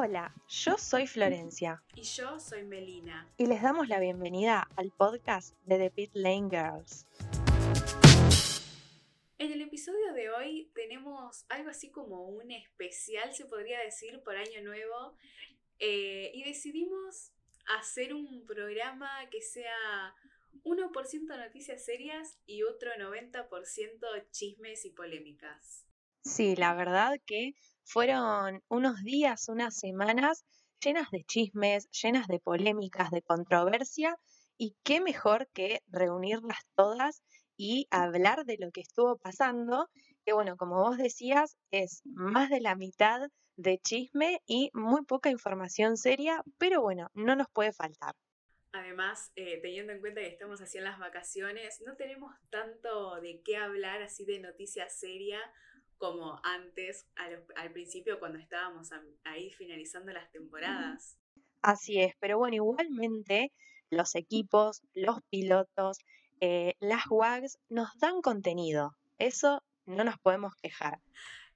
Hola, yo soy Florencia Y yo soy Melina. y les damos la bienvenida al podcast de The Pit Lane Girls. En el episodio de hoy tenemos algo así como un especial, se podría decir, por Año Nuevo. eh, y decidimos hacer un programa que sea 1% noticias serias y otro 90% chismes y polémicas. Sí, la verdad que fueron unos días, unas semanas llenas de chismes, llenas de polémicas, de controversia y qué mejor que reunirlas todas y hablar de lo que estuvo pasando, que bueno, como vos decías, es más de la mitad de chisme y muy poca información seria, pero bueno, no nos puede faltar. Además, eh, teniendo en cuenta que estamos así en las vacaciones, no tenemos tanto de qué hablar así de noticias seria como antes, al principio, cuando estábamos ahí finalizando las temporadas. Así es, pero bueno, igualmente los equipos, los pilotos, eh, las WAGs nos dan contenido. Eso no nos podemos quejar.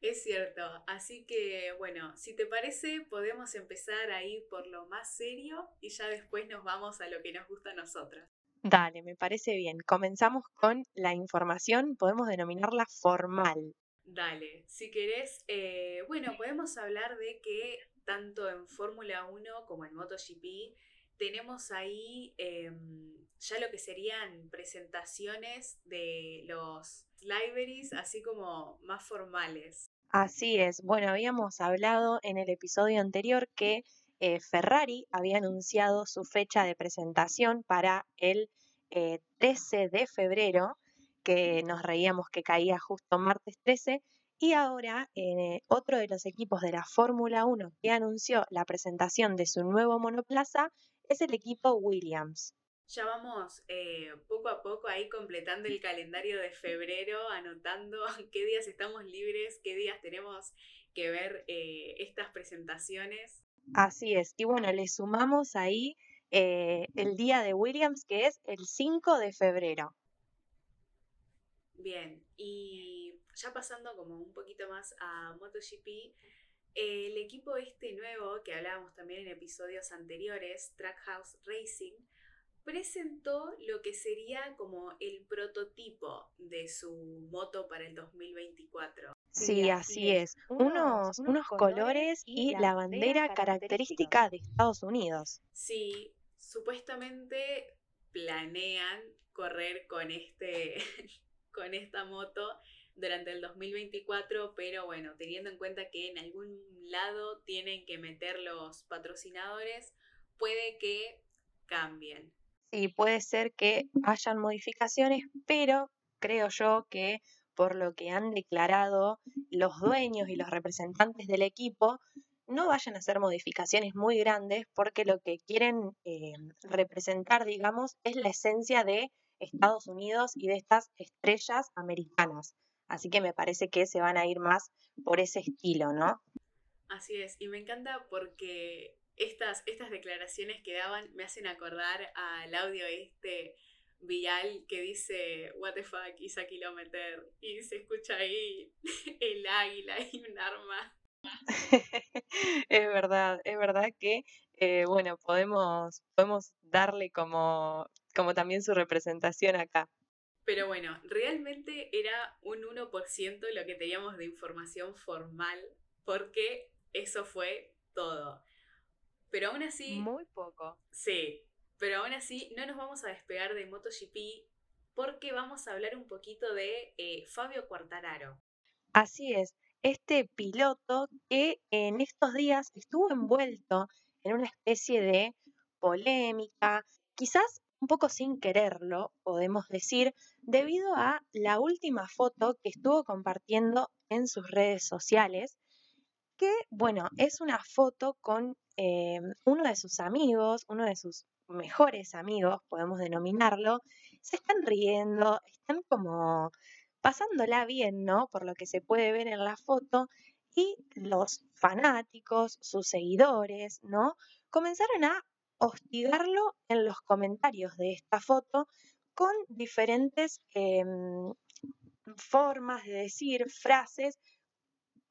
Es cierto, así que bueno, si te parece, podemos empezar ahí por lo más serio y ya después nos vamos a lo que nos gusta a nosotras. Dale, me parece bien. Comenzamos con la información, podemos denominarla formal. Dale, si querés, eh, bueno, podemos hablar de que tanto en Fórmula 1 como en MotoGP tenemos ahí em, ya lo que serían presentaciones de los libraries, así como más formales. Así es. Bueno, habíamos hablado en el episodio anterior que eh, Ferrari había anunciado su fecha de presentación para el eh, 13 de febrero, que nos reíamos que caía justo martes 13, y ahora eh, otro de los equipos de la Fórmula 1 que anunció la presentación de su nuevo monoplaza es el equipo Williams. Ya vamos eh, poco a poco ahí completando el calendario de febrero, anotando qué días estamos libres, qué días tenemos que ver eh, estas presentaciones. Así es. Y bueno, le sumamos ahí eh, el día de Williams, que es el 5 de febrero. Bien, y ya pasando como un poquito más a MotoGP, el equipo este nuevo que hablábamos también en episodios anteriores, Trackhouse Racing, presentó lo que sería como el prototipo de su moto para el 2024. Sí, así es. Unos, unos colores y la bandera característica de Estados Unidos. Sí, supuestamente planean correr con este con esta moto durante el 2024, pero bueno, teniendo en cuenta que en algún lado tienen que meter los patrocinadores, puede que cambien. Sí, puede ser que hayan modificaciones, pero creo yo que por lo que han declarado los dueños y los representantes del equipo, no vayan a hacer modificaciones muy grandes porque lo que quieren eh, representar, digamos, es la esencia de Estados Unidos y de estas estrellas americanas. Así que me parece que se van a ir más por ese estilo, ¿no? Así es, y me encanta porque estas, estas declaraciones que daban me hacen acordar al audio este vial que dice What the fuck is a kilometer y se escucha ahí el águila y un arma. es verdad, es verdad que, eh, bueno, podemos, podemos darle como, como también su representación acá. Pero bueno, realmente era un 1% lo que teníamos de información formal, porque eso fue todo. Pero aún así, Muy poco. sí, pero aún así no nos vamos a despegar de MotoGP porque vamos a hablar un poquito de eh, Fabio Quartararo. Así es, este piloto que en estos días estuvo envuelto en una especie de polémica, quizás un poco sin quererlo, podemos decir, debido a la última foto que estuvo compartiendo en sus redes sociales, que, bueno, es una foto con eh, uno de sus amigos, uno de sus mejores amigos, podemos denominarlo, se están riendo, están como pasándola bien, ¿no? Por lo que se puede ver en la foto, y los fanáticos, sus seguidores, ¿no? Comenzaron a hostigarlo en los comentarios de esta foto con diferentes em, formas de decir, frases,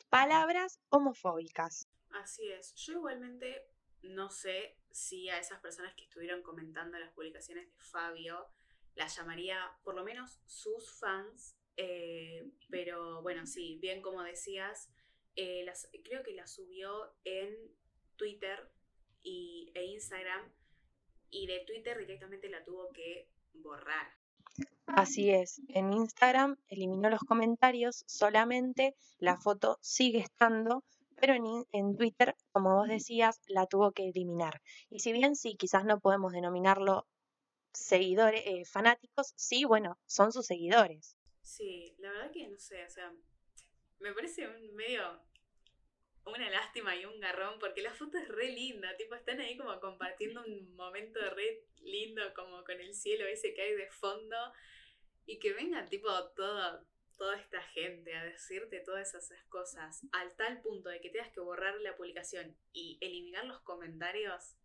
palabras homofóbicas. Así es. Yo igualmente no sé si a esas personas que estuvieron comentando las publicaciones de Fabio las llamaría por lo menos sus fans. Eh, pero bueno, sí, bien como decías, eh, las, creo que la subió en Twitter y, e Instagram y de Twitter directamente la tuvo que borrar. Así es, en Instagram eliminó los comentarios, solamente la foto sigue estando, pero en, en, Twitter, como vos decías, la tuvo que eliminar. Y si bien sí, quizás no podemos denominarlo seguidores, eh, fanáticos, sí, bueno, son sus seguidores. Sí, la verdad que no sé, o sea, me parece un medio una lástima y un garrón, porque la foto es re linda, tipo, están ahí como compartiendo un momento re lindo, como con el cielo ese que hay de fondo, y que venga, tipo, todo, toda esta gente a decirte todas esas cosas, al tal punto de que tengas que borrar la publicación y eliminar los comentarios.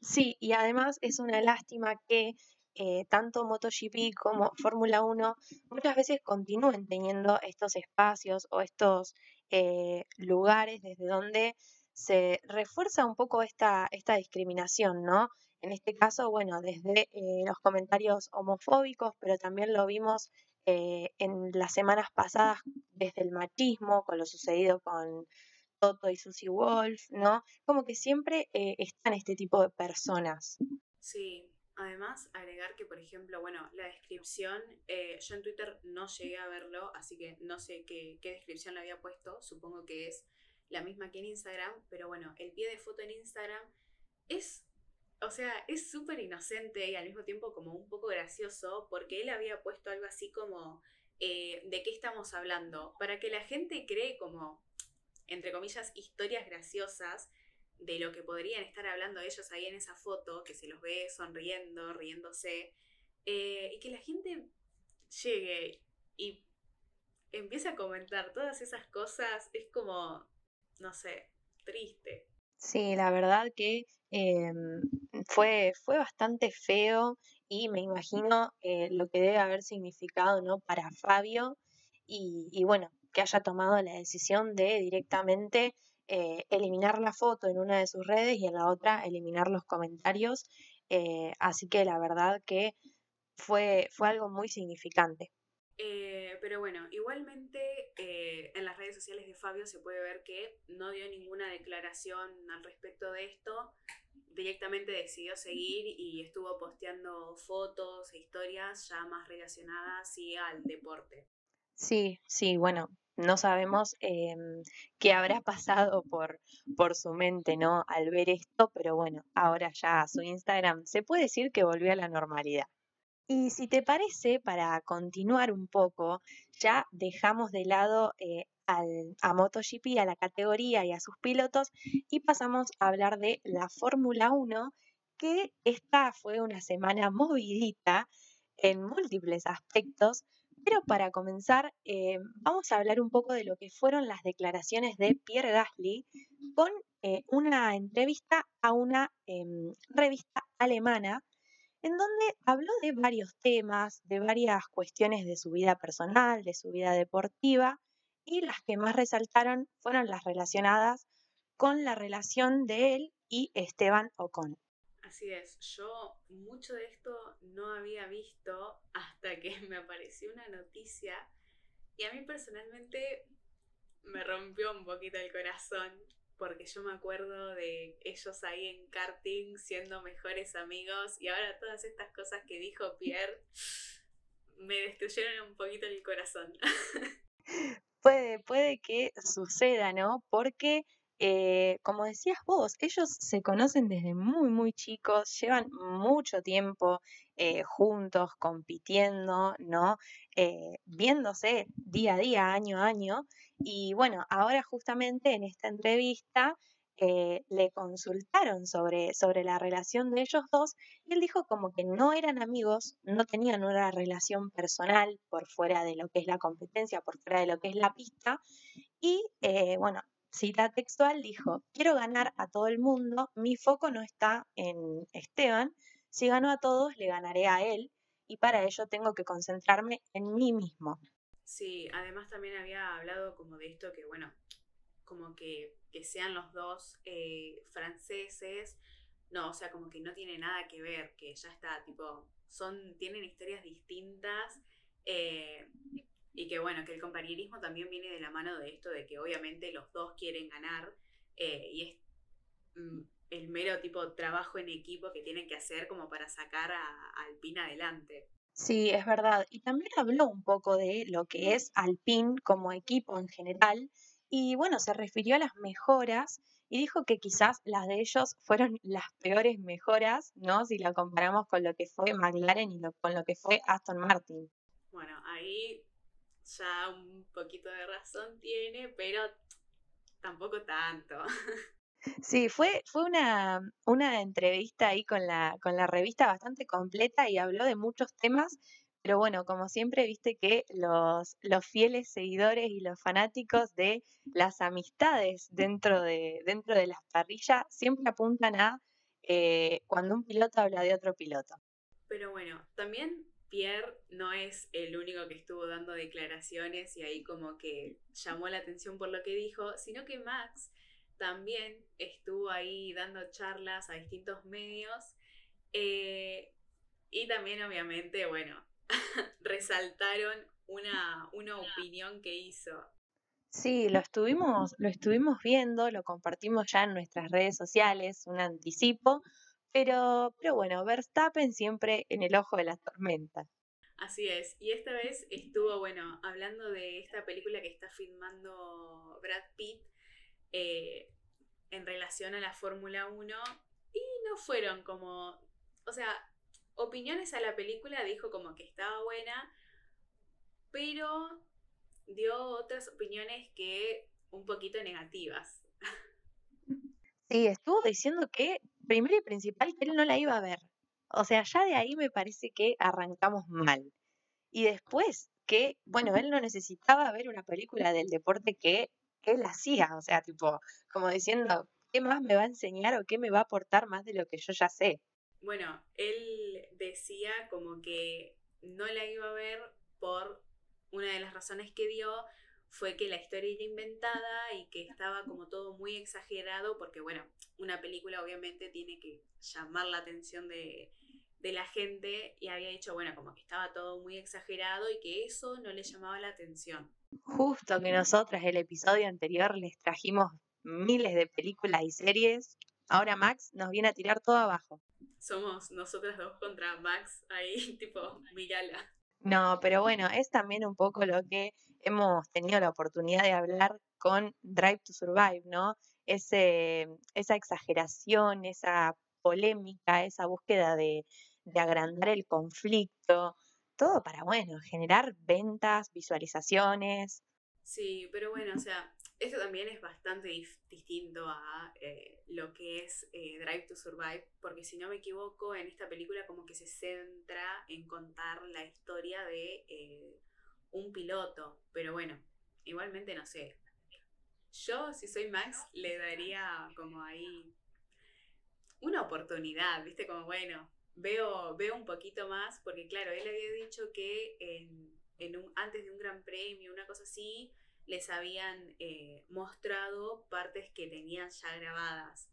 Sí, y además es una lástima que eh, tanto MotoGP como Fórmula 1 muchas veces continúen teniendo estos espacios o estos eh, lugares desde donde se refuerza un poco esta, esta discriminación, ¿no? En este caso, bueno, desde eh, los comentarios homofóbicos, pero también lo vimos eh, en las semanas pasadas desde el machismo, con lo sucedido con Toto y Susie Wolf, ¿no? Como que siempre están este tipo de personas. Sí, Además, agregar que, por ejemplo, bueno, la descripción, eh, yo en Twitter no llegué a verlo, así que no sé qué, descripción le había puesto, supongo que es la misma que en Instagram, pero bueno, el pie de foto en Instagram es, o sea, es súper inocente y al mismo tiempo como un poco gracioso, porque él había puesto algo así como, eh, ¿de qué estamos hablando? Para que la gente cree como, entre comillas, historias graciosas de lo que podrían estar hablando ellos ahí en esa foto, que se los ve sonriendo, riéndose, eh, y que la gente llegue y empiece a comentar todas esas cosas, es como, no sé, triste. Sí, la verdad que em, fue, fue bastante feo y me imagino eh, lo que debe haber significado ¿no? para Fabio y, y bueno, que haya tomado la decisión de directamente eh, eliminar la foto en una de sus redes y en la otra eliminar los comentarios. Eh, así que la verdad que fue, fue algo muy significante. Eh, pero bueno, igualmente en las redes sociales de Fabio se puede ver que no dio ninguna declaración al respecto de esto. Directamente decidió seguir y estuvo posteando fotos e historias ya más relacionadas al deporte. Sí, sí, bueno, no sabemos em, qué habrá pasado por, por su mente, ¿no? Al ver esto, pero bueno, ahora ya su Instagram se puede decir que volvió a la normalidad. Y si te parece, para continuar un poco, ya dejamos de lado eh, al, a MotoGP, a la categoría y a sus pilotos, y pasamos a hablar de la Fórmula 1, que esta fue una semana movidita en múltiples aspectos, pero para comenzar, eh, vamos a hablar un poco de lo que fueron las declaraciones de Pierre Gasly con eh, una entrevista a una em, revista alemana en donde habló de varios temas, de varias cuestiones de su vida personal, de su vida deportiva, y las que más resaltaron fueron las relacionadas con la relación de él y Esteban Ocon. Así es, yo mucho de esto no había visto hasta que me apareció una noticia y a mí personalmente me rompió un poquito el corazón porque yo me acuerdo de ellos ahí en karting siendo mejores amigos y ahora todas estas cosas que dijo Pierre me destruyeron un poquito el corazón. puede, puede que suceda, ¿no? Porque eh, como decías vos, ellos se conocen desde muy, muy chicos, llevan mucho tiempo eh, juntos, compitiendo, ¿no? Eh, viéndose día a día, año a año. Y bueno, ahora justamente en esta entrevista le consultaron sobre, sobre la relación de ellos dos y él dijo como que no eran amigos, no tenían una relación personal por fuera de lo que es la competencia, por fuera de lo que es la pista. Y bueno, cita textual, dijo, quiero ganar a todo el mundo, mi foco no está en Esteban, si gano a todos, le ganaré a él, y para ello tengo que concentrarme en mí mismo. Sí, además también había hablado como de esto que, bueno, como que, que sean los dos eh, franceses, no, o sea, como que no tiene nada que ver, que ya está, tipo, son, tienen historias distintas. Eh, y que bueno, que el compañerismo también viene de la mano de esto, de que obviamente los dos quieren ganar eh, y es mm, el mero tipo trabajo en equipo que tienen que hacer como para sacar a, Alpine adelante. Sí, es verdad. Y también habló un poco de lo que es Alpine como equipo en general. Y bueno, se refirió a las mejoras y dijo que quizás las de ellos fueron las peores mejoras, ¿no? Si lo comparamos con lo que fue McLaren y con lo que fue Aston Martin. Bueno, ahí ya un poquito de razón tiene, pero tampoco tanto. Sí, fue, fue una, una entrevista ahí con la, con la revista bastante completa y habló de muchos temas, pero bueno, como siempre, viste que los, los fieles seguidores y los fanáticos de las amistades dentro de, dentro de las parrillas siempre apuntan a eh, cuando un piloto habla de otro piloto. Pero bueno, también Pierre no es el único que estuvo dando declaraciones y ahí como que llamó la atención por lo que dijo, sino que Max también estuvo ahí dando charlas a distintos medios eh, y también obviamente, bueno, resaltaron una, una opinión que hizo. Sí, lo estuvimos, lo estuvimos viendo, lo compartimos ya en nuestras redes sociales, un anticipo, pero, pero bueno, Verstappen siempre en el ojo de la tormenta. Así es, y esta vez estuvo, bueno, hablando de esta película que está filmando Brad Pitt eh, en relación a la Fórmula 1, y no fueron como, o sea, opiniones a la película, dijo como que estaba buena, pero dio otras opiniones que un poquito negativas. Sí, estuvo diciendo que primero y principal que él no la iba a ver. O sea, ya de ahí me parece que arrancamos mal. Y después que, bueno, él no necesitaba ver una película del deporte que él hacía. O sea, tipo, como diciendo, ¿qué más me va a enseñar o qué me va a aportar más de lo que yo ya sé? Bueno, él decía como que no la iba a ver por una de las razones que dio fue que la historia era inventada y que estaba como todo muy exagerado, porque bueno, una película obviamente tiene que llamar la atención de, la gente y había dicho, bueno, como que estaba todo muy exagerado y que eso no le llamaba la atención. Justo que nosotras el episodio anterior les trajimos miles de películas y series, ahora Max nos viene a tirar todo abajo. Somos nosotras dos contra Max ahí, tipo, mírala. No, pero bueno, es también un poco lo que hemos tenido la oportunidad de hablar con Drive to Survive, ¿no? Esa exageración, esa polémica, esa búsqueda de, de agrandar el conflicto, todo para, bueno, generar ventas, visualizaciones. Sí, pero bueno, o sea, esto también es bastante distinto a eh, lo que es eh, Drive to Survive, porque si no me equivoco, en esta película como que se centra en contar la historia de eh, un piloto, pero bueno, igualmente no sé. Yo, si soy Max, le daría como ahí una oportunidad, ¿viste? Como bueno, veo, veo un poquito más, porque claro, él había dicho que en, un, antes de un gran premio, una cosa así, les habían eh, mostrado partes que tenían ya grabadas.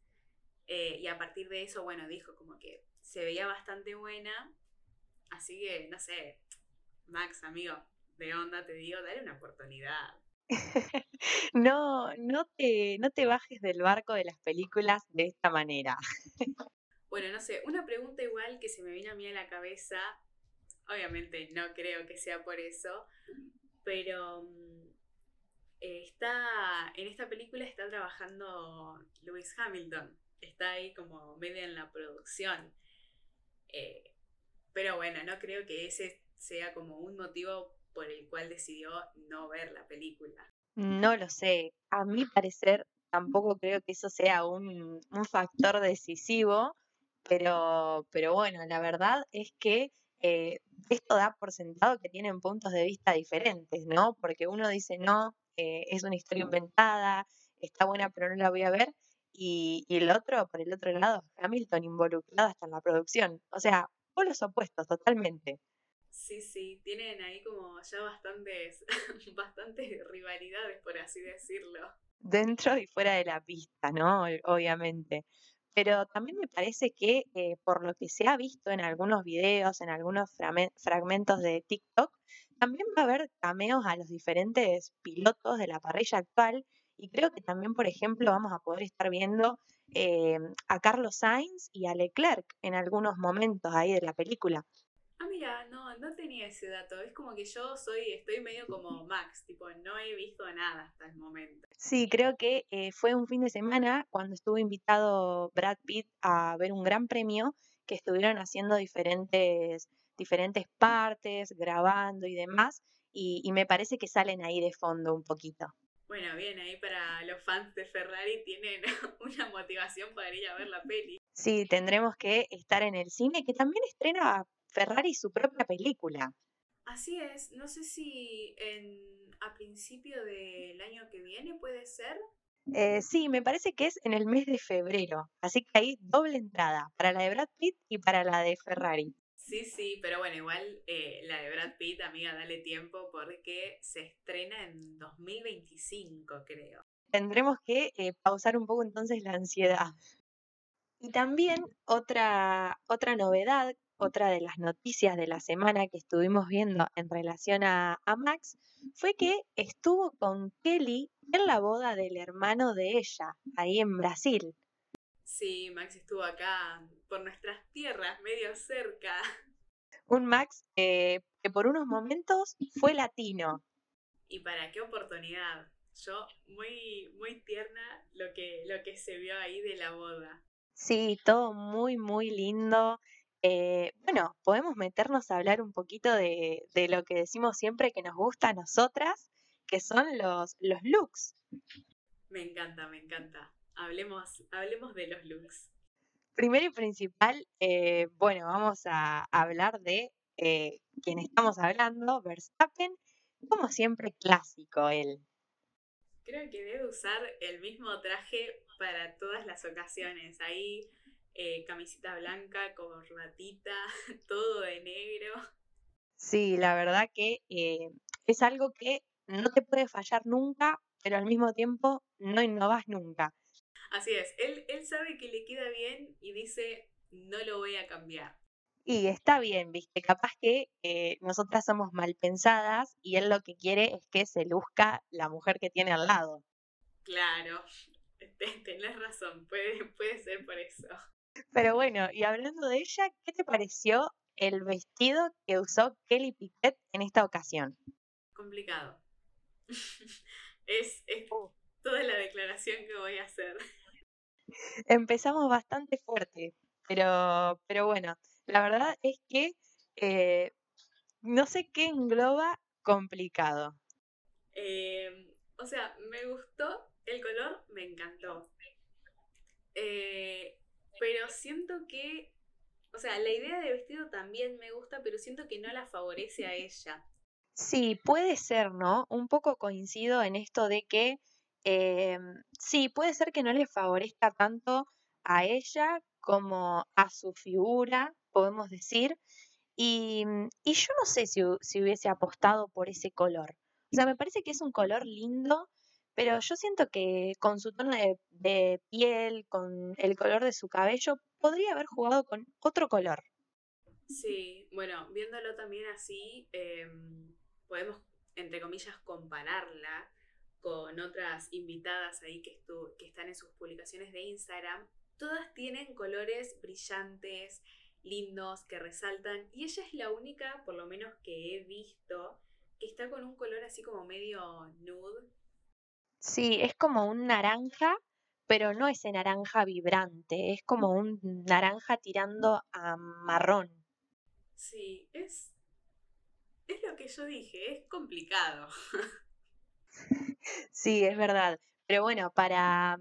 Eh, y a partir de eso, bueno, dijo como que se veía bastante buena. Así que, no sé, Max, amigo, de onda, te digo, dale una oportunidad. no, no te, no te bajes del barco de las películas de esta manera. bueno, no sé, una pregunta igual que se me viene a mí a la cabeza, obviamente no creo que sea por eso, pero mm, está, en esta película está trabajando Lewis Hamilton, está ahí como media en la producción. Eh, pero bueno, no creo que ese sea como un motivo por el cual decidió no ver la película. No lo sé. A mi parecer, tampoco creo que eso sea un, factor decisivo, pero, pero bueno, la verdad es que eh, esto da por sentado que tienen puntos de vista diferentes, ¿no? Porque uno dice, no, eh, es una historia inventada, está buena, pero no la voy a ver. Y, y, el otro, por el otro lado, Hamilton involucrado hasta en la producción. O sea, por los opuestos, totalmente. Sí, sí, tienen ahí como ya bastantes, bastantes rivalidades, por así decirlo. Dentro y fuera de la pista, ¿no? Obviamente. Pero también me parece que eh, por lo que se ha visto en algunos videos, en algunos fragmentos de TikTok, también va a haber cameos a los diferentes pilotos de la parrilla actual y creo que también, por ejemplo, vamos a poder estar viendo eh, a Carlos Sainz y a Leclerc en algunos momentos ahí de la película. No tenía ese dato. Es como que yo soy, estoy medio como Max, tipo, no he visto nada hasta el momento. Sí, creo que eh, fue un fin de semana cuando estuvo invitado Brad Pitt a ver un gran premio que estuvieron haciendo diferentes, diferentes partes, grabando y demás, y, y me parece que salen ahí de fondo un poquito. Bueno, bien, ahí para los fans de Ferrari tienen una motivación para ir a ver la peli. Sí, tendremos que estar en el cine, que también estrena Ferrari su propia película. Así es, no sé si en, a principio del año que viene puede ser. Eh, sí, me parece que es en el mes de febrero, así que hay doble entrada para la de Brad Pitt y para la de Ferrari. Sí, sí, pero bueno, igual eh, la de Brad Pitt, amiga, dale tiempo porque se estrena en 2025, creo. Tendremos que eh, pausar un poco entonces la ansiedad. Y también otra, otra novedad otra de las noticias de la semana que estuvimos viendo en relación a, Max fue que estuvo con Kelly en la boda del hermano de ella, ahí en Brasil. Sí, Max estuvo acá por nuestras tierras, medio cerca. Un Max que por unos momentos fue latino. ¿Y para qué oportunidad? Yo, muy, muy tierna lo que, lo que se vio ahí de la boda. Sí, todo muy, muy lindo. Eh, bueno, podemos meternos a hablar un poquito de, lo que decimos siempre que nos gusta a nosotras, que son los, los looks. Me encanta, me encanta. Hablemos, hablemos de los looks. Primero y principal, eh, bueno, vamos a hablar de eh, quien estamos hablando, Verstappen, como siempre clásico él. Creo que debe usar el mismo traje para todas las ocasiones. Ahí eh, camisita blanca, corbatita, todo de negro. Sí, la verdad que eh, es algo que no te puede fallar nunca, pero al mismo tiempo no innovas nunca. Así es, él, él sabe que le queda bien y dice, no lo voy a cambiar. Y está bien, viste, capaz que eh, nosotras somos mal pensadas y él lo que quiere es que se luzca la mujer que tiene al lado. Claro, tenés razón, puede, puede ser por eso. Pero bueno, y hablando de ella, ¿qué te pareció el vestido que usó Kelly Piquet en esta ocasión? Complicado. es, uh. toda la declaración que voy a hacer. Empezamos bastante fuerte, pero, pero bueno, la verdad es que eh, no sé qué engloba complicado. Eh, o sea, me gustó el color, me encantó. Eh, pero siento que, o sea, la idea de vestido también me gusta, pero siento que no la favorece a ella. Sí, puede ser, ¿no? Un poco coincido en esto de que eh, sí, puede ser que no le favorezca tanto a ella como a su figura, podemos decir. Y, y yo no sé si, si hubiese apostado por ese color. O sea, me parece que es un color lindo, pero yo siento que con su tono de, piel, con el color de su cabello, podría haber jugado con otro color. Sí, bueno, viéndolo también así, em, podemos, entre comillas, compararla con otras invitadas ahí que, que están en sus publicaciones de Instagram. Todas tienen colores brillantes, lindos, que resaltan, y ella es la única, por lo menos que he visto, que está con un color así como medio nude, Sí, es como un naranja, pero no ese naranja vibrante, es como un naranja tirando a marrón. Sí, es, es lo que yo dije, es complicado. Sí, es verdad. Pero bueno, para,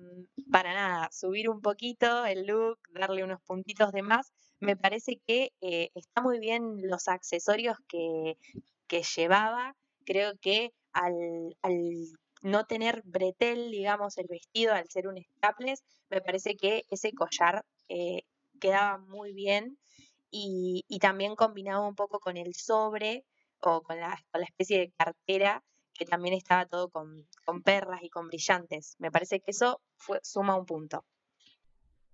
para nada, subir un poquito el look, darle unos puntitos de más, me parece que eh, está muy bien los accesorios que, que llevaba. Creo que al, al no tener bretel, digamos, el vestido al ser un strapless, me parece que ese collar eh, quedaba muy bien. y, también combinaba un poco con el sobre o con la, especie de cartera que también estaba todo con, con, perlas y con brillantes. Me parece que eso fue, suma un punto.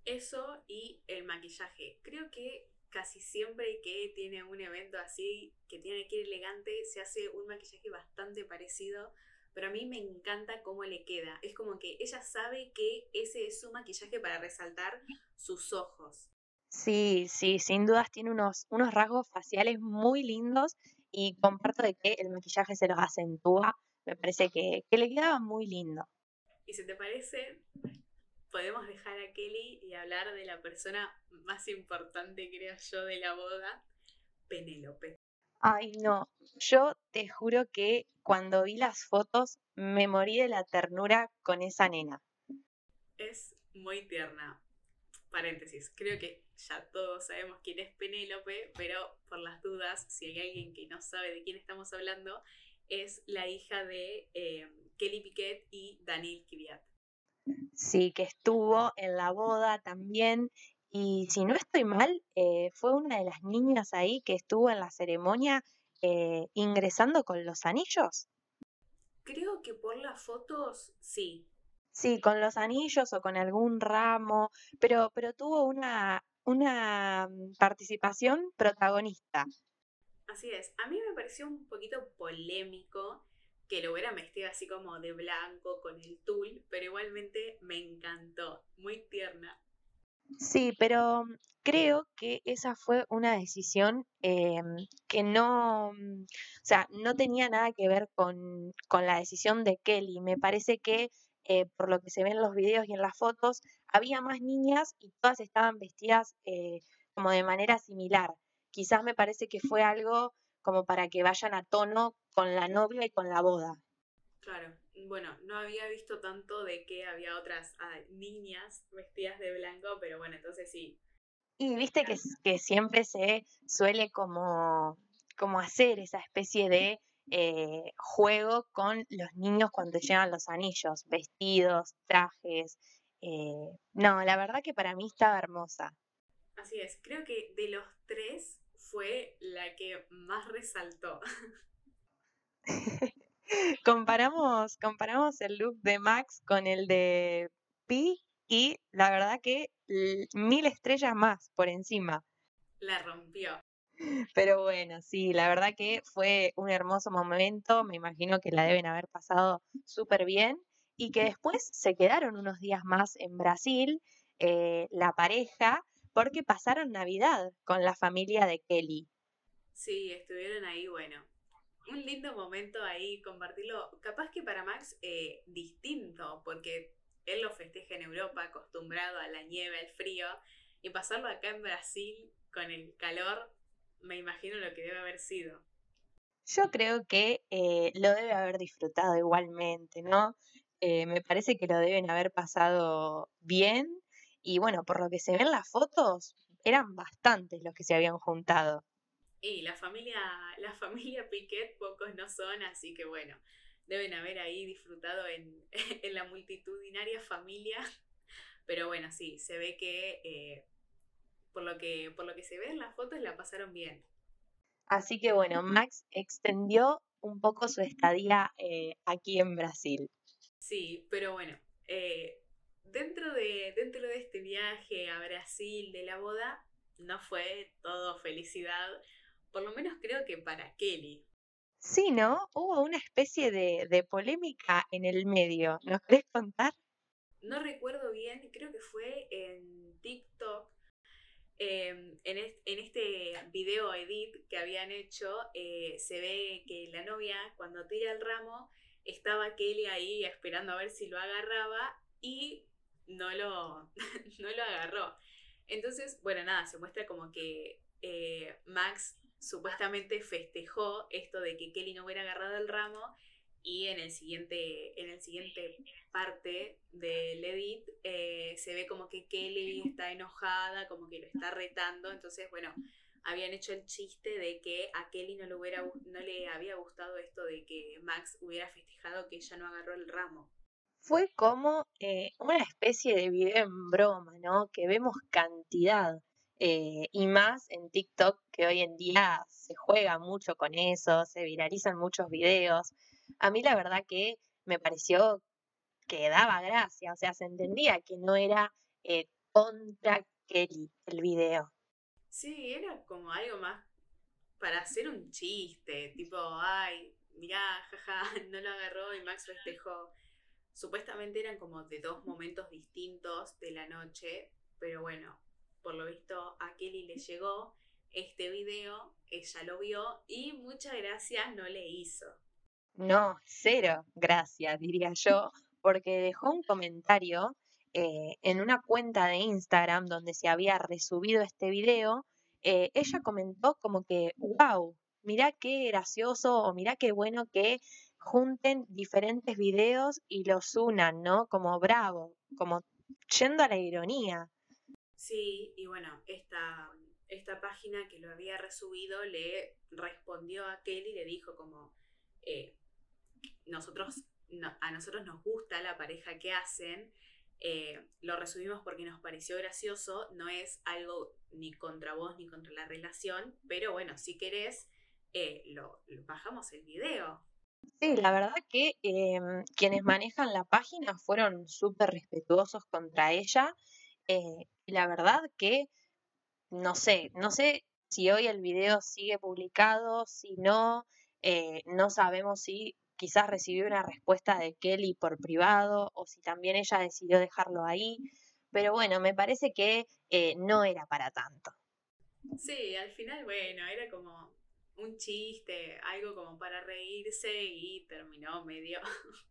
Eso y el maquillaje. Creo que casi siempre que tiene un evento así, que tiene que ir elegante, se hace un maquillaje bastante parecido, pero a mí me encanta cómo le queda. Es como que ella sabe que ese es su maquillaje para resaltar sus ojos. Sí, sí, sin dudas tiene unos, unos rasgos faciales muy lindos y comparto de que el maquillaje se los acentúa. Me parece que, que le quedaba muy lindo. Y si te parece, podemos dejar a Kelly y hablar de la persona más importante, creo yo, de la boda, Penélope. Ay, no, yo te juro que cuando vi las fotos me morí de la ternura con esa nena. Es muy tierna. Paréntesis, creo que ya todos sabemos quién es Penélope, pero por las dudas, si hay alguien que no sabe de quién estamos hablando, es la hija de eh, Kelly Piquet y Daniel Kiviat. Sí, que estuvo en la boda también. Y si no estoy mal, eh, fue una de las niñas ahí que estuvo en la ceremonia eh, ingresando con los anillos. Creo que por las fotos, sí. Sí, con los anillos o con algún ramo, pero, pero tuvo una, una mm, participación protagonista. Así es. A mí me pareció un poquito polémico que lo hubiera vestido así como de blanco con el tul, pero igualmente me encantó, muy tierna. Sí, pero creo que esa fue una decisión em, que no, mm, o sea, no tenía nada que ver con, con la decisión de Kelly. Me parece que eh, por lo que se ven en los videos y en las fotos, había más niñas y todas estaban vestidas eh, como de manera similar. Quizás me parece que fue algo como para que vayan a tono con la novia y con la boda. Claro, bueno, no había visto tanto de que había otras ah, niñas vestidas de blanco, pero bueno, entonces sí. Y viste que, que siempre se suele como, como hacer esa especie de eh, juego con los niños cuando llevan los anillos, vestidos, trajes. Eh, no, la verdad que para mí estaba hermosa. Así es, creo que de los tres fue la que más resaltó. comparamos, comparamos el look de Max con el de Pi y la verdad que mil estrellas más por encima. La rompió. Pero bueno, sí, la verdad que fue un hermoso momento, me imagino que la deben haber pasado súper bien y que después se quedaron unos días más en Brasil, eh, la pareja, porque pasaron Navidad con la familia de Kelly. Sí, estuvieron ahí, bueno, un lindo momento ahí compartirlo, capaz que para Max eh, distinto, porque él lo festeja en Europa, acostumbrado a la nieve, al frío, y pasarlo acá en Brasil con el calor, me imagino lo que debe haber sido. Yo creo que eh, lo debe haber disfrutado igualmente, ¿no? Eh, me parece que lo deben haber pasado bien y bueno, por lo que se ven las fotos, eran bastantes los que se habían juntado. Y la familia, la familia Piquet pocos no son, así que bueno, deben haber ahí disfrutado en, en la multitudinaria familia. Pero bueno, sí, se ve que eh, por lo que, por lo que se ve en las fotos la pasaron bien. Así que bueno, Max extendió un poco su estadía eh, aquí en Brasil. Sí, pero bueno, eh, dentro, de, dentro de este viaje a Brasil de la boda, no fue todo felicidad, por lo menos creo que para Kelly. Sí, ¿no? Hubo una especie de, de polémica en el medio. ¿Nos querés contar? No recuerdo bien, creo que fue en TikTok Em, en, este video edit que habían hecho, eh, se ve que la novia, cuando tira el ramo, estaba Kelly ahí esperando a ver si lo agarraba y no lo, no lo agarró. Entonces, bueno, nada, se muestra como que eh, Max supuestamente festejó esto de que Kelly no hubiera agarrado el ramo y en el siguiente, en el siguiente parte del edit eh, se ve como que Kelly está enojada, como que lo está retando, entonces bueno, habían hecho el chiste de que a Kelly no le, hubiera, no le había gustado esto de que Max hubiera festejado que ella no agarró el ramo. Fue como eh, una especie de video en broma, ¿no? Que vemos cantidad eh, y más en TikTok, que hoy en día se juega mucho con eso, se viralizan muchos videos. A mí la verdad que me pareció que daba gracia, o sea, se entendía que no era eh, contra Kelly el video. Sí, era como algo más para hacer un chiste, tipo, ay, mirá, jaja, no lo agarró y Max festejó. Supuestamente eran como de dos momentos distintos de la noche, pero bueno, por lo visto a Kelly le llegó este video, ella lo vio y muchas gracias no le hizo. No, cero gracias, diría yo, porque dejó un comentario eh, en una cuenta de Instagram donde se había resubido este video. Eh, ella comentó como que, wow, mirá qué gracioso o mirá qué bueno que junten diferentes videos y los unan, ¿no? Como bravo, como yendo a la ironía. Sí, y bueno, esta, esta página que lo había resubido le respondió a Kelly y le dijo como, eh, nosotros, a nosotros nos gusta la pareja que hacen, eh, lo resubimos porque nos pareció gracioso, no es algo ni contra vos ni contra la relación, pero bueno, si querés, eh, lo, bajamos el video. Sí, la verdad que em, quienes manejan la página fueron súper respetuosos contra ella eh, la verdad que no sé, no sé si hoy el video sigue publicado, si no, eh, no sabemos si quizás recibió una respuesta de Kelly por privado o si también ella decidió dejarlo ahí. Pero bueno, me parece que eh, no era para tanto. Sí, al final, bueno, era como un chiste, algo como para reírse y terminó medio,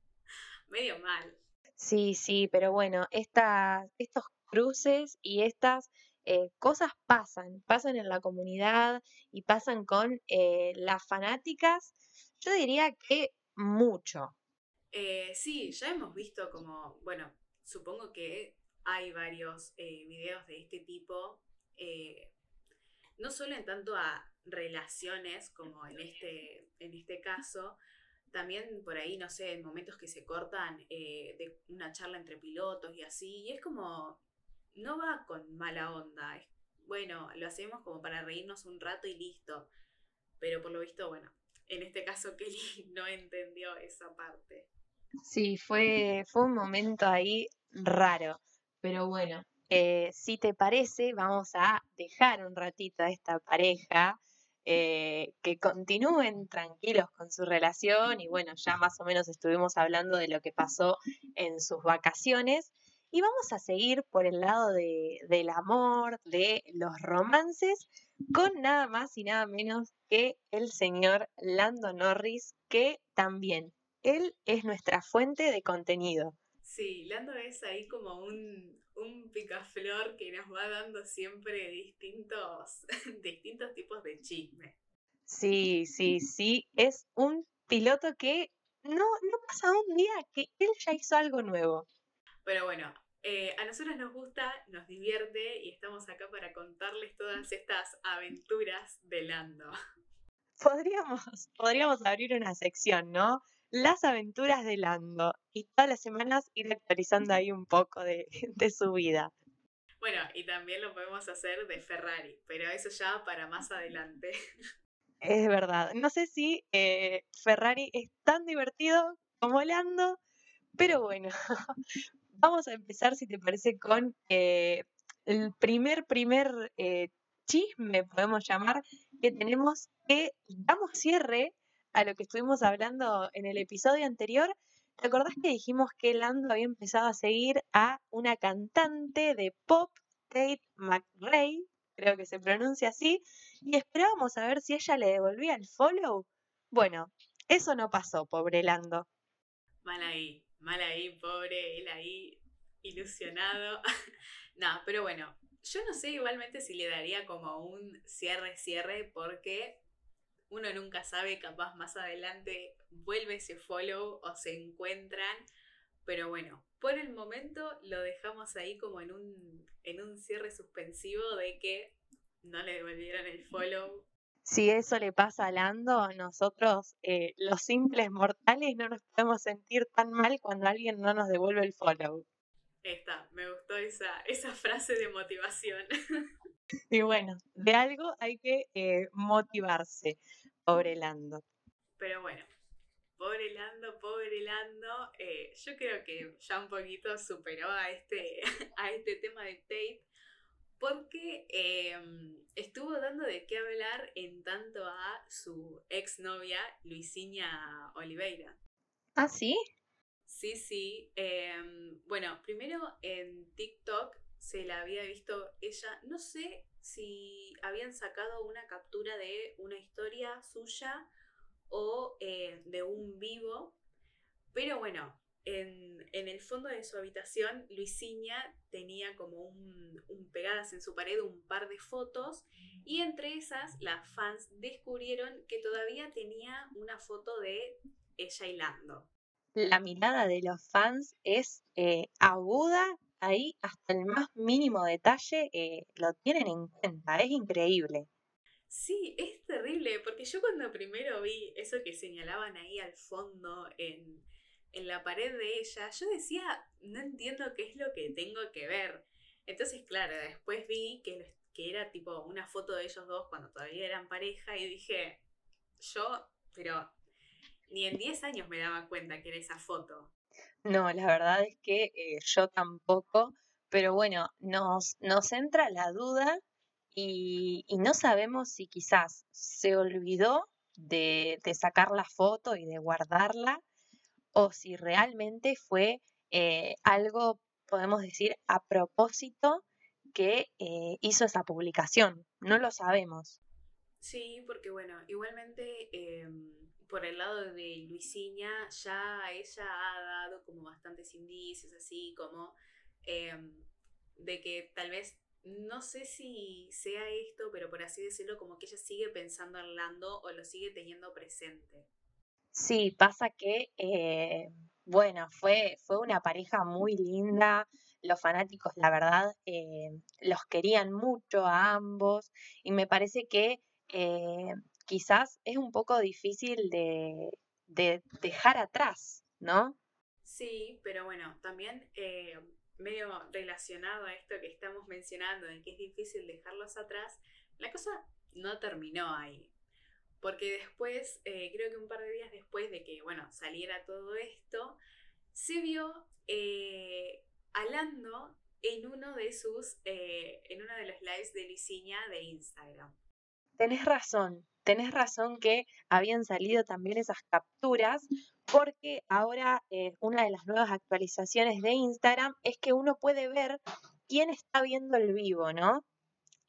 medio mal. Sí, sí, pero bueno, esta, estos cruces y estas eh, cosas pasan, pasan en la comunidad y pasan con eh, las fanáticas, yo diría que mucho. Eh, sí, ya hemos visto como, bueno, supongo que hay varios videos de este tipo, no solo en tanto a relaciones como en este, en este caso, también por ahí, no sé, en momentos que se cortan de una charla entre pilotos y así, y es como, no va con mala onda. bueno, lo hacemos como para reírnos un rato y listo. Pero por lo visto, bueno, en este caso Kelly no entendió esa parte. Sí, fue, fue un momento ahí raro. Pero bueno, eh, si te parece, vamos a dejar un ratito a esta pareja. Eh, que continúen tranquilos con su relación y bueno, ya más o menos estuvimos hablando de lo que pasó en sus vacaciones y vamos a seguir por el lado de, del amor, de los romances, con nada más y nada menos que el señor Lando Norris, que también él es nuestra fuente de contenido. Sí, Lando es ahí como un, un picaflor que nos va dando siempre distintos, distintos tipos de chisme. Sí, sí, sí, es un piloto que no, no pasa un día que él ya hizo algo nuevo. Pero bueno, eh, a nosotros nos gusta, nos divierte y estamos acá para contarles todas estas aventuras de Lando. Podríamos, podríamos abrir una sección, ¿no? Las aventuras de Lando y todas las semanas ir actualizando ahí un poco de, su vida. Bueno, y también lo podemos hacer de Ferrari, pero eso ya para más adelante. Es verdad. No sé si eh, Ferrari es tan divertido como Lando, pero bueno, vamos a empezar, si te parece, con eh, el primer, primer eh, chisme, podemos llamar, que tenemos que damos cierre a lo que estuvimos hablando en el episodio anterior. ¿Te acordás que dijimos que Lando había empezado a seguir a una cantante de pop, Tate McRae, creo que se pronuncia así, y esperábamos a ver si ella le devolvía el follow? Bueno, eso no pasó, pobre Lando. Mal ahí mal ahí, pobre, él ahí ilusionado. no, pero bueno, yo no sé igualmente si le daría como un cierre-cierre porque uno nunca sabe, capaz más adelante vuelve ese follow o se encuentran. Pero bueno, por el momento lo dejamos ahí como en un, en un cierre suspensivo de que no le devolvieron el follow si eso le pasa a Lando, nosotros, eh, los simples mortales, no nos podemos sentir tan mal cuando alguien no nos devuelve el follow. Esta, me gustó esa, esa frase de motivación. Y bueno, de algo hay que eh, motivarse, pobre Lando. Pero bueno, pobre Lando, pobre Lando, eh, yo creo que ya un poquito superó a este, a este tema de Tate, porque em, estuvo dando de qué hablar en tanto a su exnovia, Luisiña Oliveira. ¿Ah, sí? Sí, sí. Em, bueno, primero en TikTok se la había visto ella, no sé si habían sacado una captura de una historia suya o eh, de un vivo, pero bueno, en, el fondo de su habitación, Luisiña tenía como un, pegadas en su pared un par de fotos y entre esas las fans descubrieron que todavía tenía una foto de ella y Lando. La mirada de los fans es eh, aguda ahí hasta el más mínimo detalle eh, lo tienen en cuenta, es increíble. Sí, es terrible, porque yo cuando primero vi eso que señalaban ahí al fondo en, la pared de ella, yo decía, no entiendo qué es lo que tengo que ver. Entonces, claro, después vi que, que era tipo una foto de ellos dos cuando todavía eran pareja y dije, yo, pero ni en 10 años me daba cuenta que era esa foto. No, la verdad es que eh, yo tampoco, pero bueno, nos, nos entra la duda y, no sabemos si quizás se olvidó de, sacar la foto y de guardarla o si realmente fue eh, algo, podemos decir, a propósito que eh, hizo esa publicación. No lo sabemos. Sí, porque bueno, igualmente em, por el lado de Luisiña, ya ella ha dado como bastantes indicios, así como em, de que tal vez, no sé si sea esto, pero por así decirlo, como que ella sigue pensando en Lando o lo sigue teniendo presente. Sí, pasa que, eh, bueno, fue, fue una pareja muy linda, los fanáticos, la verdad, eh, los querían mucho a ambos y me parece que eh, quizás es un poco difícil de, dejar atrás, ¿no? Sí, pero bueno, también eh, medio relacionado a esto que estamos mencionando, de que es difícil dejarlos atrás, la cosa no terminó ahí. Porque después, eh, creo que un par de días después de que, bueno, saliera todo esto, se vio eh, en uno de sus, en uno de los lives de Liciña de Instagram. Tenés razón, tenés razón que habían salido también esas capturas, porque ahora eh, una de las nuevas actualizaciones de Instagram es que uno puede ver quién está viendo el vivo, ¿no?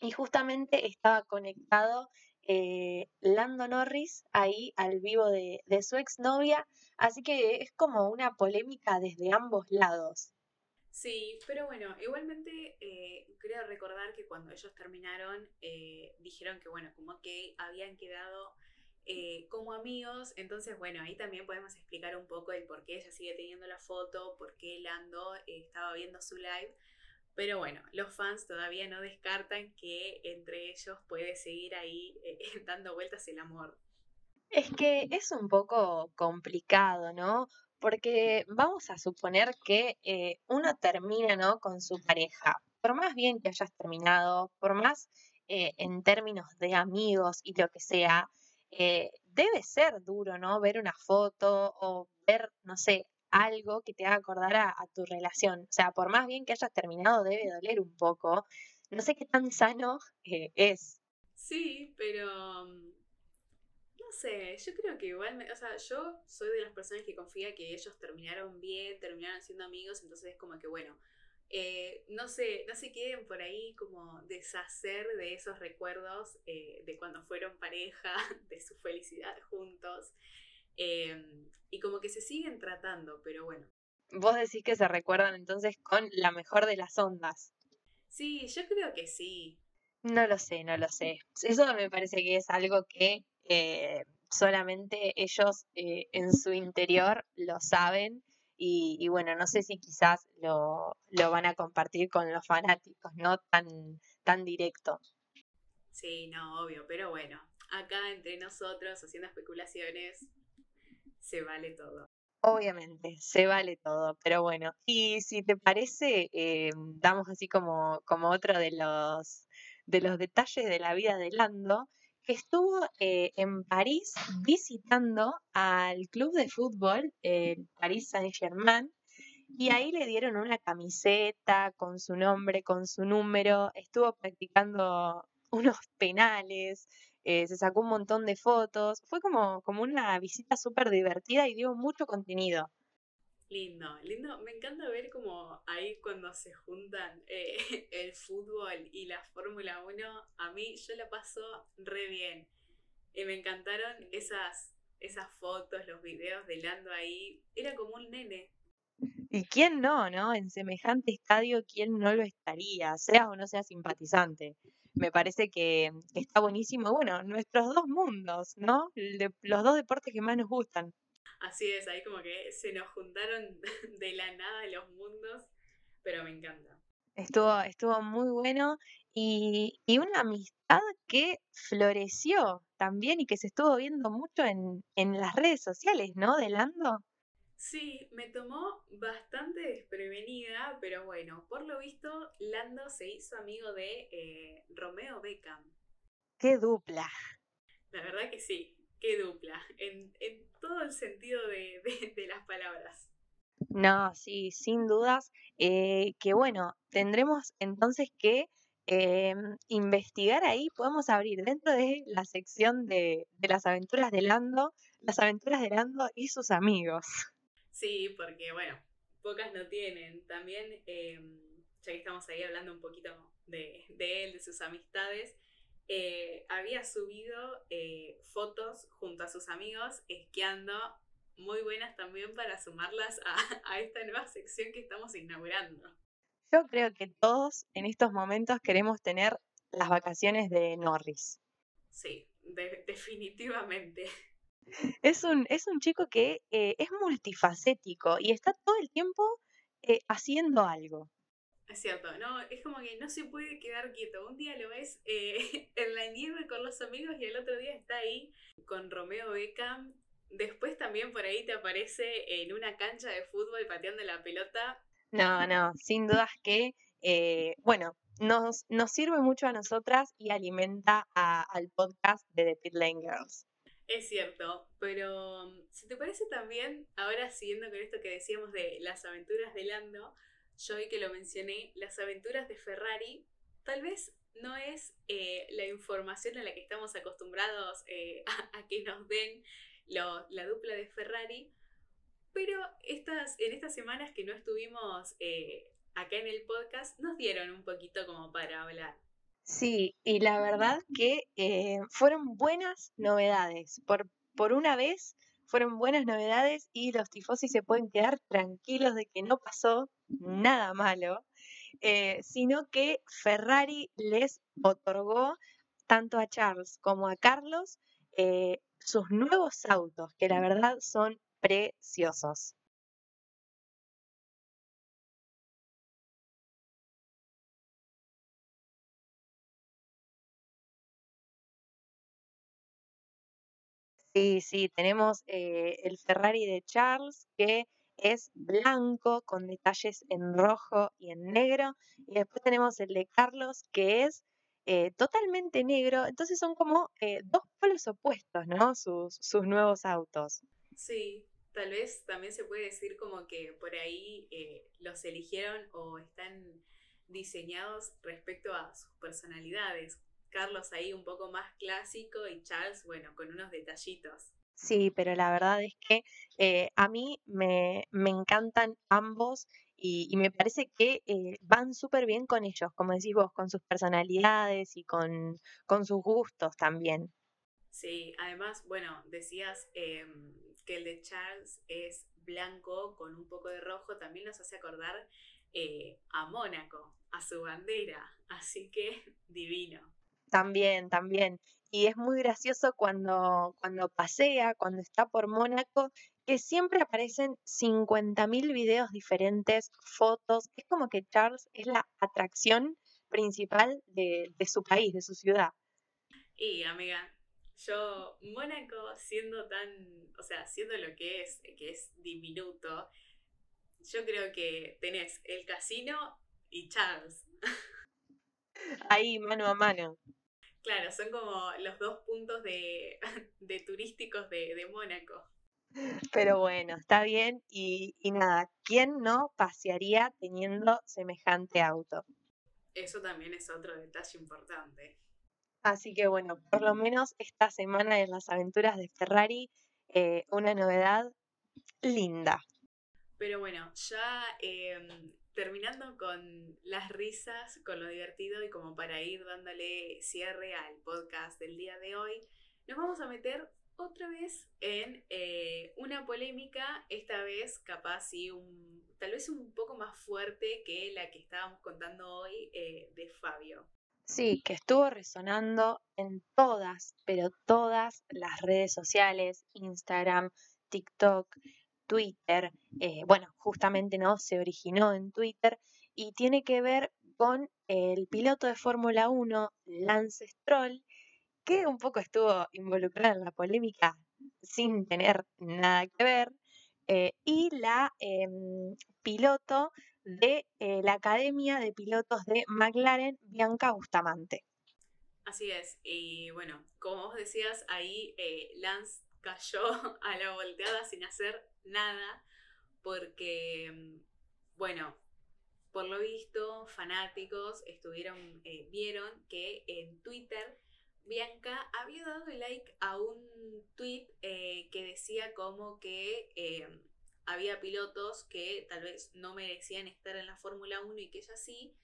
Y justamente estaba conectado eh, Lando Norris ahí al vivo de, de su exnovia, así que es como una polémica desde ambos lados. Sí, pero bueno, igualmente eh, creo recordar que cuando ellos terminaron eh, dijeron que bueno, como que habían quedado eh, como amigos, entonces bueno, ahí también podemos explicar un poco el por qué ella sigue teniendo la foto, por qué Lando estaba viendo su live, pero bueno, los fans todavía no descartan que entre ellos puede seguir ahí dando vueltas el amor. Es que es un poco complicado, ¿no? porque vamos a suponer que eh, uno termina ¿no? con su pareja, por más bien que hayas terminado, por más eh, en términos de amigos y lo que sea, eh, debe ser duro, ¿no? Ver una foto o ver, no sé, algo que te haga acordar a, a tu relación. O sea, por más bien que hayas terminado, debe doler un poco. No sé qué tan sano es. Sí, pero mm, no sé, yo creo que igual, o sea, yo soy de las personas que confía que ellos terminaron bien, terminaron siendo amigos, entonces es como que bueno, eh, no sé, no se queden por ahí como deshacer de esos recuerdos eh, de cuando fueron pareja, de su felicidad juntos, em, y como que se siguen tratando, pero bueno. Vos decís que se recuerdan entonces con la mejor de las ondas. Sí, yo creo que sí. No lo sé, no lo sé. Eso me parece que es algo que eh, solamente ellos eh, en su interior lo saben y, bueno, no sé si quizás lo, van a compartir con los fanáticos, no tan, tan directo. Sí, no, obvio, pero bueno, acá entre nosotros haciendo especulaciones, se vale todo. Obviamente, se vale todo, pero bueno, y si te parece, eh, damos así como, como otro de los de los detalles de la vida de Lando, que estuvo eh, en París visitando al club de fútbol, el Paris Saint-Germain, y ahí le dieron una camiseta con su nombre, con su número, estuvo practicando unos penales, eh, se sacó un montón de fotos, fue como, como una visita súper divertida y dio mucho contenido. Lindo, lindo. Me encanta ver como ahí cuando se juntan eh, el fútbol y la Fórmula 1. A mí yo la paso re bien. Y me encantaron esas, esas fotos, los videos de Lando ahí. Era como un nene. ¿Y quién no, no? En semejante estadio, ¿quién no lo estaría? Sea o no sea simpatizante. Me parece que, está buenísimo. Bueno, nuestros dos mundos, ¿no? los dos deportes que más nos gustan. Así es, ahí como que se nos juntaron de la nada los mundos, pero me encanta. Estuvo, estuvo muy bueno y, y una amistad que floreció también y que se estuvo viendo mucho en, en las redes sociales, ¿no? De Lando. Sí, me tomó bastante desprevenida, pero bueno, por lo visto, Lando se hizo amigo de eh, Romeo Beckham. ¡Qué dupla! La verdad que sí, qué dupla, en, todo el sentido de, las palabras. No, sí, sin dudas. Eh, que bueno, tendremos entonces que eh, investigar ahí, podemos abrir dentro de la sección de, de las aventuras de Lando, las aventuras de Lando y sus amigos. Sí, porque bueno, pocas no tienen. También, em, ya que estamos ahí hablando un poquito de, él, de sus amistades, eh, había subido eh, fotos junto a sus amigos esquiando, muy buenas también para sumarlas a, esta nueva sección que estamos inaugurando. Yo creo que todos en estos momentos queremos tener las vacaciones de Norris. Sí, definitivamente. Es un, es un chico que eh, es multifacético y está todo el tiempo eh, haciendo algo. Es cierto, no, es como que no se puede quedar quieto. Un día lo ves eh, en la nieve con los amigos y el otro día está ahí con Romeo Beckham. Después también por ahí te aparece en una cancha de fútbol pateando la pelota. No, no, sin dudas que, bueno, nos, nos sirve mucho a nosotras y alimenta al podcast de The Pit Lane Girls. Es cierto, pero mm, si te parece también, ahora siguiendo con esto que decíamos de las aventuras de Lando, yo hoy que lo mencioné, las aventuras de Ferrari, tal vez no es eh, la información a la que estamos acostumbrados eh, a, que nos den la dupla de Ferrari, pero estas, en estas semanas que no estuvimos eh, acá en el podcast, nos dieron un poquito como para hablar. Sí, y la verdad que eh, fueron buenas novedades. Por, por una vez fueron buenas novedades y los tifosi se pueden quedar tranquilos de que no pasó nada malo, eh, sino que Ferrari les otorgó tanto a Charles como a Carlos eh, sus nuevos autos, que la verdad son preciosos. Sí, sí, tenemos eh, el Ferrari de Charles que es blanco con detalles en rojo y en negro. Y después tenemos el de Carlos que es eh, totalmente negro. Entonces son como eh, dos polos opuestos, ¿no? Sus, sus nuevos autos. Sí, tal vez también se puede decir como que por ahí los eligieron o están diseñados respecto a sus personalidades. Carlos ahí un poco más clásico y Charles, bueno, con unos detallitos. Sí, pero la verdad es que eh, a mí me, encantan ambos y, me parece que eh, van súper bien con ellos, como decís vos, con sus personalidades y con, con sus gustos también. Sí, además, bueno, decías em, que el de Charles es blanco con un poco de rojo, también nos hace acordar eh, a Mónaco, a su bandera, así que divino. También, también. Y es muy gracioso cuando, cuando pasea, cuando está por Mónaco, que siempre aparecen 50.000 videos diferentes, fotos. Es como que Charles es la atracción principal de, de su país, de su ciudad. Y amiga, yo, Mónaco siendo tan, o sea, siendo lo que es, que es diminuto, yo creo que tenés el casino y Charles. Ahí, mano a mano. Claro, son como los dos puntos de, turísticos de, Mónaco. Pero bueno, está bien y, y nada, ¿quién no pasearía teniendo semejante auto? Eso también es otro detalle importante. Así que bueno, por lo menos esta semana en las aventuras de Ferrari, eh, una novedad linda. Pero bueno, ya em, terminando con las risas, con lo divertido y como para ir dándole cierre al podcast del día de hoy, nos vamos a meter otra vez en eh, una polémica, esta vez capaz y un, tal vez un poco más fuerte que la que estábamos contando hoy eh, de Fabio. Sí, que estuvo resonando en todas, pero todas las redes sociales, Instagram, TikTok, Twitter. Eh, bueno, justamente no, se originó en Twitter y tiene que ver con el piloto de Fórmula 1, Lance Stroll, que un poco estuvo involucrado en la polémica sin tener nada que ver, eh, y la em, piloto de eh, la Academia de Pilotos de McLaren, Bianca Bustamante. Así es, y bueno, como vos decías, ahí Lance cayó a la volteada sin hacer nada, porque, bueno, por lo visto, fanáticos estuvieron, eh, vieron que en Twitter Bianca había dado like a un tweet que decía como que había pilotos que tal vez no merecían estar en la Fórmula 1 y que ella sí.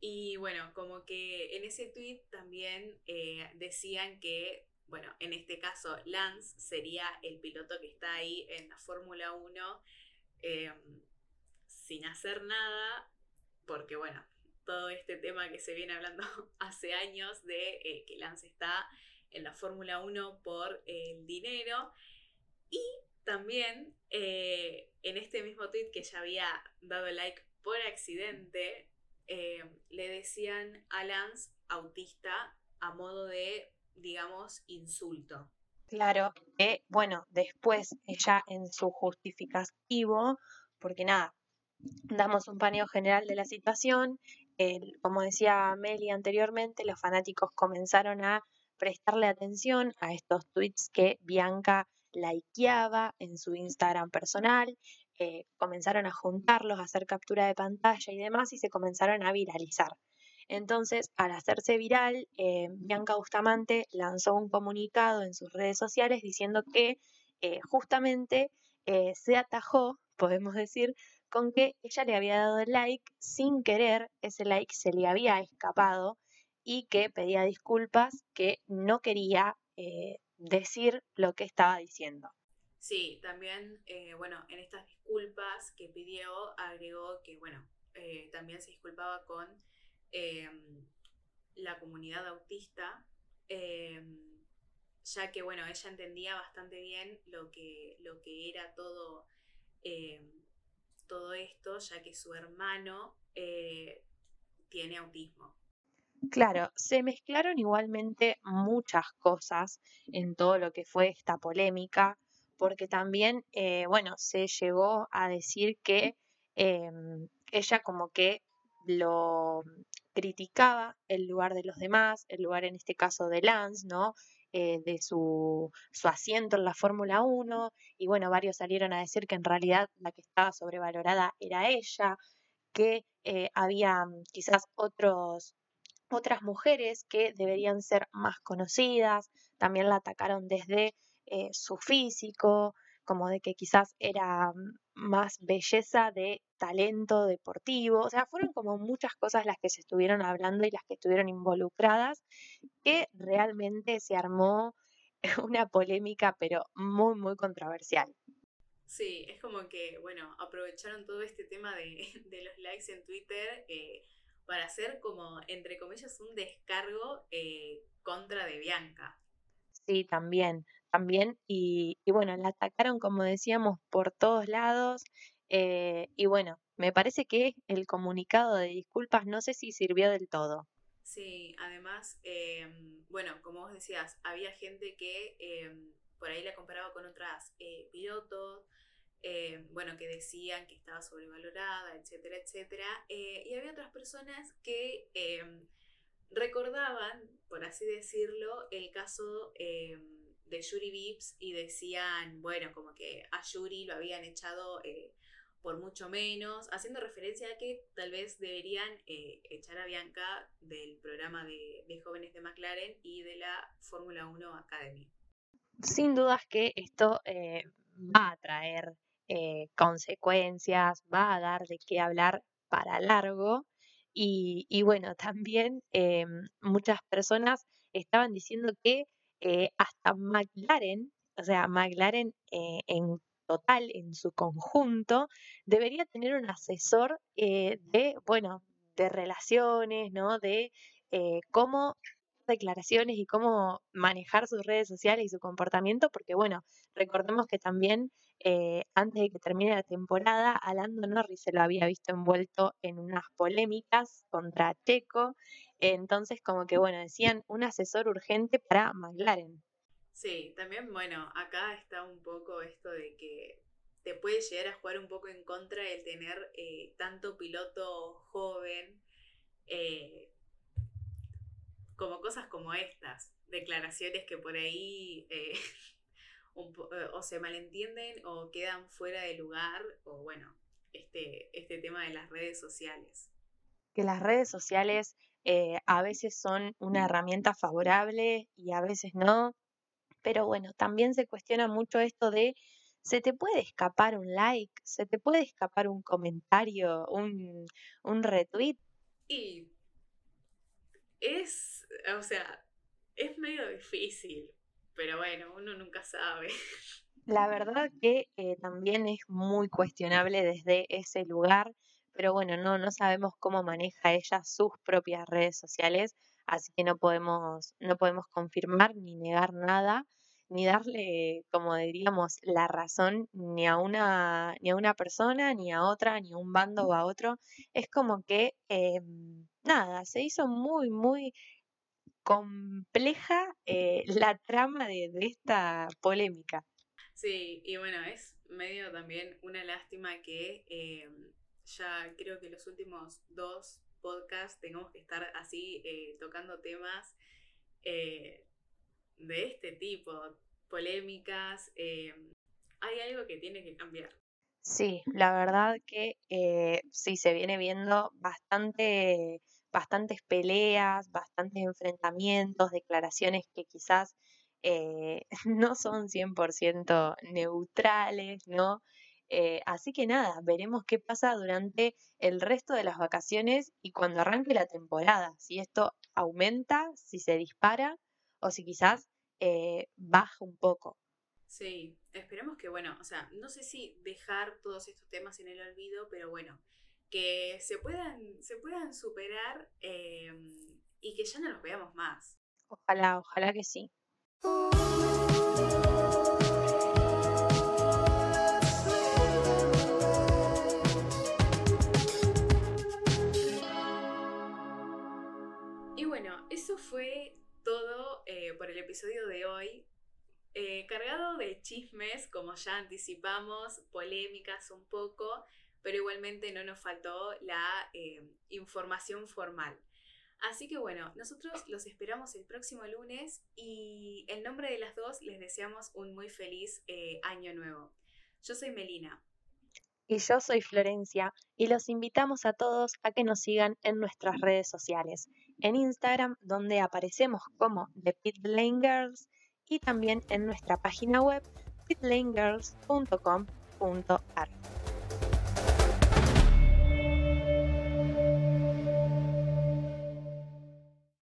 Y bueno, como que en ese tweet también eh, decían que, bueno, en este caso Lance sería el piloto que está ahí en la Fórmula 1 em, sin hacer nada, porque bueno, todo este tema que se viene hablando hace años de eh, que Lance está en la Fórmula 1 por el dinero. Y también eh, en este mismo tweet que ya había dado like por accidente, eh, le decían a Lance autista a modo de, digamos, insulto. Claro, que bueno, después ella en su justificativo, porque nada, damos un paneo general de la situación, como decía Meli anteriormente, los fanáticos comenzaron a prestarle atención a estos tweets que Bianca likeaba en su Instagram personal, eh, comenzaron a juntarlos, a hacer captura de pantalla y demás, y se comenzaron a viralizar. Entonces, al hacerse viral, eh, Bianca Bustamante lanzó un comunicado en sus redes sociales diciendo que eh, justamente se atajó, podemos decir, con que ella le había dado like sin querer, ese like se le había escapado y que pedía disculpas, que no quería decir lo que estaba diciendo. Sí, también, eh, bueno, en estas disculpas que pidió, agregó que, bueno, eh, también se disculpaba con em, la comunidad autista, em, ya que, bueno, ella entendía bastante bien lo que, lo que era todo, em, todo esto, ya que su hermano eh, tiene autismo. Claro, se mezclaron igualmente muchas cosas en todo lo que fue esta polémica, porque también, eh, bueno, se llegó a decir que ella como que lo criticaba el lugar de los demás, el lugar en este caso de Lance, ¿no? Eh, de su, su, asiento en la Fórmula 1, y bueno, varios salieron a decir que en realidad la que estaba sobrevalorada era ella, que eh, había mm, quizás otros otras mujeres que deberían ser más conocidas, también la atacaron desde eh, su físico, como de que quizás era más belleza de talento deportivo, o sea, fueron como muchas cosas las que se estuvieron hablando y las que estuvieron involucradas, que realmente se armó una polémica, pero muy, muy controversial. Sí, es como que, bueno, aprovecharon todo este tema de, los likes en Twitter. Eh, para hacer como, entre comillas, un descargo eh, contra de Bianca. Sí, también, también. Y, bueno, la atacaron, como decíamos, por todos lados. Eh, y bueno, me parece que el comunicado de disculpas no sé si sirvió del todo. Sí, además, em, bueno, como vos decías, había gente que em, por ahí la comparaba con otras eh, pilotos, eh, bueno, que decían que estaba sobrevalorada, etcétera, etcétera. Eh, y había otras personas que recordaban, por así decirlo, el caso eh, de Yuri Vips y decían, bueno, como que a Yuri lo habían echado eh, por mucho menos, haciendo referencia a que tal vez deberían eh, echar a Bianca del programa de, de jóvenes de McLaren y de la Fórmula 1 Academy. Sin dudas que esto va a traer consecuencias, va a dar de qué hablar para largo. Y, bueno, también em, muchas personas estaban diciendo que eh, hasta McLaren, o sea, McLaren eh, en total, en su conjunto, debería tener un asesor eh, de, bueno, de relaciones, ¿no? De cómo declaraciones y cómo manejar sus redes sociales y su comportamiento, porque bueno, recordemos que también eh, antes de que termine la temporada, a Lando Norris se lo había visto envuelto en unas polémicas contra Checo, entonces como que bueno, decían un asesor urgente para McLaren. Sí, también bueno, acá está un poco esto de que te puede llegar a jugar un poco en contra el tener eh, tanto piloto joven eh, como cosas como estas, declaraciones que por ahí eh, o se malentienden o quedan fuera de lugar, o bueno, este, este tema de las redes sociales. Que las redes sociales eh, a veces son una herramienta favorable y a veces no, pero bueno, también se cuestiona mucho esto de se te puede escapar un like, se te puede escapar un comentario, un, un retweet. Y es, o sea, es medio difícil, pero bueno, uno nunca sabe. La verdad que eh, también es muy cuestionable desde ese lugar, pero bueno, no, no sabemos cómo maneja ella sus propias redes sociales, así que no podemos, no podemos confirmar ni negar nada, ni darle, como diríamos, la razón ni a una, ni a una persona, ni a otra, ni a un bando o a otro. Es como que em, nada, se hizo muy, muy compleja eh, la trama de, esta polémica. Sí, y bueno, es medio también una lástima que eh, ya creo que los últimos dos podcasts tengamos que estar así eh, tocando temas de este tipo, polémicas. hay algo que tiene que cambiar. Sí, la verdad que sí se viene viendo bastante bastantes peleas, bastantes enfrentamientos, declaraciones que quizás eh, no son 100% neutrales, ¿no? Eh, así que nada, veremos qué pasa durante el resto de las vacaciones y cuando arranque la temporada, si esto aumenta, si se dispara o si quizás eh, baja un poco. Sí, esperemos que, bueno, o sea, no sé si dejar todos estos temas en el olvido, pero bueno, que se puedan, se puedan superar em, y que ya no los veamos más. Ojalá, ojalá que sí. Y bueno, eso fue todo eh, por el episodio de hoy. Eh, cargado de chismes, como ya anticipamos, polémicas un poco, pero igualmente no nos faltó la eh, información formal. Así que bueno, nosotros los esperamos el próximo lunes y en nombre de las dos les deseamos un muy feliz eh, año nuevo. Yo soy Melina. Y yo soy Florencia y los invitamos a todos a que nos sigan en nuestras redes sociales, en Instagram donde aparecemos como The Pit Lane Girls y también en nuestra página web pitlane.girls.com.ar.